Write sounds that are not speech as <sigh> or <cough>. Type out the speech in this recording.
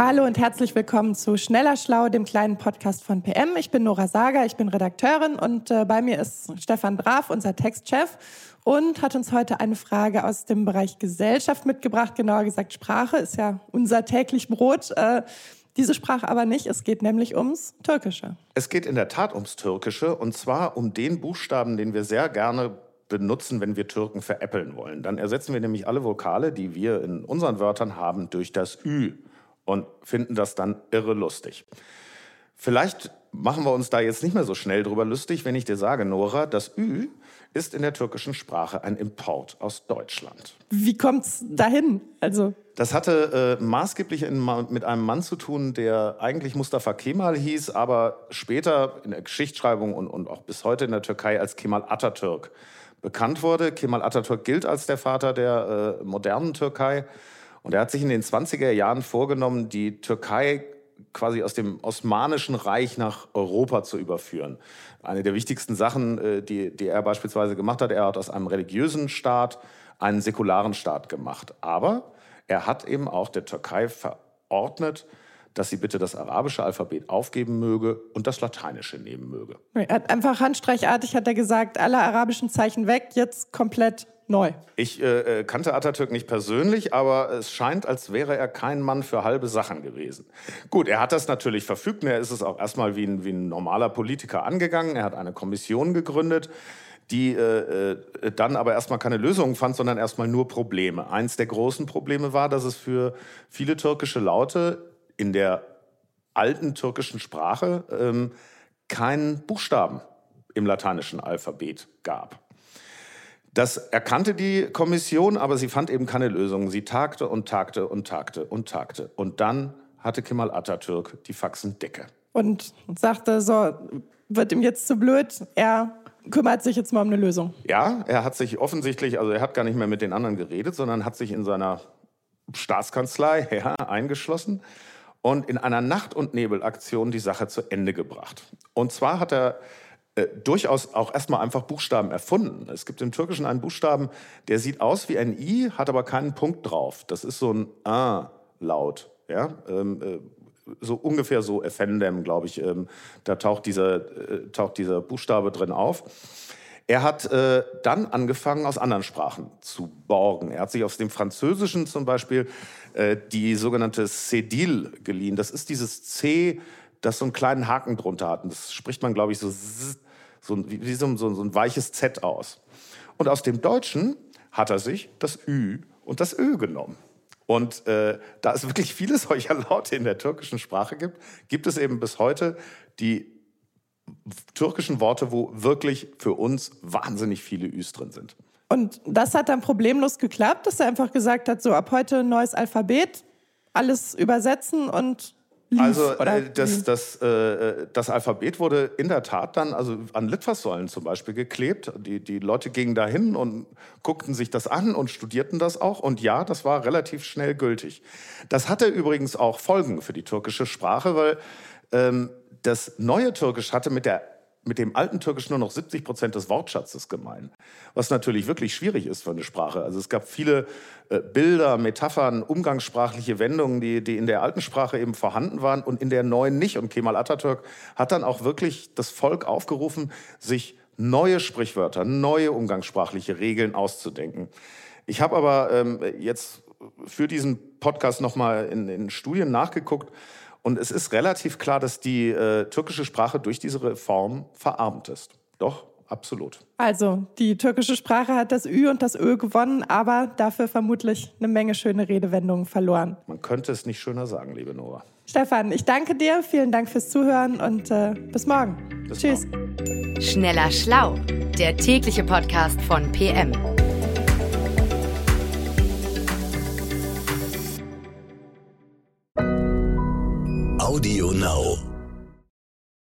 Hallo und herzlich willkommen zu Schneller Schlau, dem kleinen Podcast von PM. Ich bin Nora Sager, ich bin Redakteurin und äh, bei mir ist Stefan Brav, unser Textchef und hat uns heute eine Frage aus dem Bereich Gesellschaft mitgebracht. Genauer gesagt, Sprache ist ja unser täglich Brot. Äh, diese Sprache aber nicht. Es geht nämlich ums Türkische. Es geht in der Tat ums Türkische und zwar um den Buchstaben, den wir sehr gerne benutzen, wenn wir Türken veräppeln wollen. Dann ersetzen wir nämlich alle Vokale, die wir in unseren Wörtern haben, durch das Ü und finden das dann irre lustig. Vielleicht machen wir uns da jetzt nicht mehr so schnell drüber lustig, wenn ich dir sage, Nora, das Ü ist in der türkischen Sprache ein Import aus Deutschland. Wie kommt's dahin? Also das hatte äh, maßgeblich in, mit einem Mann zu tun, der eigentlich Mustafa Kemal hieß, aber später in der Geschichtsschreibung und, und auch bis heute in der Türkei als Kemal Atatürk bekannt wurde. Kemal Atatürk gilt als der Vater der äh, modernen Türkei. Und er hat sich in den 20er Jahren vorgenommen, die Türkei quasi aus dem Osmanischen Reich nach Europa zu überführen. Eine der wichtigsten Sachen, äh, die, die er beispielsweise gemacht hat, er hat aus einem religiösen Staat einen säkularen Staat gemacht. Aber er hat eben auch der Türkei verordnet, dass sie bitte das arabische Alphabet aufgeben möge und das lateinische nehmen möge. Einfach handstreichartig hat er gesagt, alle arabischen Zeichen weg, jetzt komplett neu. Ich äh, äh, kannte Atatürk nicht persönlich, aber es scheint, als wäre er kein Mann für halbe Sachen gewesen. Gut, er hat das natürlich verfügt und er ist es auch erstmal wie ein, wie ein normaler Politiker angegangen. Er hat eine Kommission gegründet die äh, äh, dann aber erstmal keine Lösungen fand, sondern erstmal nur Probleme. Eins der großen Probleme war, dass es für viele türkische Laute in der alten türkischen Sprache ähm, keinen Buchstaben im lateinischen Alphabet gab. Das erkannte die Kommission, aber sie fand eben keine Lösung. Sie tagte und tagte und tagte und tagte. Und dann hatte Kemal Atatürk die Faxendecke. Und sagte so, wird ihm jetzt zu blöd, er kümmert sich jetzt mal um eine Lösung. Ja, er hat sich offensichtlich, also er hat gar nicht mehr mit den anderen geredet, sondern hat sich in seiner Staatskanzlei <laughs> ja, eingeschlossen und in einer Nacht- und Nebelaktion die Sache zu Ende gebracht. Und zwar hat er äh, durchaus auch erstmal einfach Buchstaben erfunden. Es gibt im Türkischen einen Buchstaben, der sieht aus wie ein I, hat aber keinen Punkt drauf. Das ist so ein A-Laut. Ja? Ähm, äh, so ungefähr so Effendem, glaube ich. Ähm, da taucht dieser, äh, taucht dieser Buchstabe drin auf. Er hat äh, dann angefangen, aus anderen Sprachen zu borgen. Er hat sich aus dem Französischen zum Beispiel äh, die sogenannte Cédille geliehen. Das ist dieses C, das so einen kleinen Haken drunter hat. Und das spricht man, glaube ich, so so, wie so, so, so ein weiches Z aus. Und aus dem Deutschen hat er sich das Ü und das Ö genommen. Und äh, da es wirklich viele solcher Laute in der türkischen Sprache gibt, gibt es eben bis heute die türkischen Worte, wo wirklich für uns wahnsinnig viele Üs drin sind. Und das hat dann problemlos geklappt, dass er einfach gesagt hat, so ab heute neues Alphabet, alles übersetzen und lief, also äh, das, das, äh, das Alphabet wurde in der Tat dann also an Litfaßsäulen zum Beispiel geklebt. Die, die Leute gingen dahin und guckten sich das an und studierten das auch. Und ja, das war relativ schnell gültig. Das hatte übrigens auch Folgen für die türkische Sprache, weil ähm, das neue Türkisch hatte mit der mit dem alten Türkisch nur noch 70 Prozent des Wortschatzes gemein. Was natürlich wirklich schwierig ist für eine Sprache. Also es gab viele äh, Bilder, Metaphern, umgangssprachliche Wendungen, die, die in der alten Sprache eben vorhanden waren und in der neuen nicht. Und Kemal Atatürk hat dann auch wirklich das Volk aufgerufen, sich neue Sprichwörter, neue umgangssprachliche Regeln auszudenken. Ich habe aber ähm, jetzt für diesen Podcast nochmal in, in Studien nachgeguckt und es ist relativ klar, dass die äh, türkische Sprache durch diese Reform verarmt ist. Doch, absolut. Also, die türkische Sprache hat das Ü und das Ö gewonnen, aber dafür vermutlich eine Menge schöne Redewendungen verloren. Man könnte es nicht schöner sagen, liebe Nora. Stefan, ich danke dir. Vielen Dank fürs Zuhören und äh, bis morgen. Bis Tschüss. Morgen. Schneller Schlau, der tägliche Podcast von PM. Audio Now.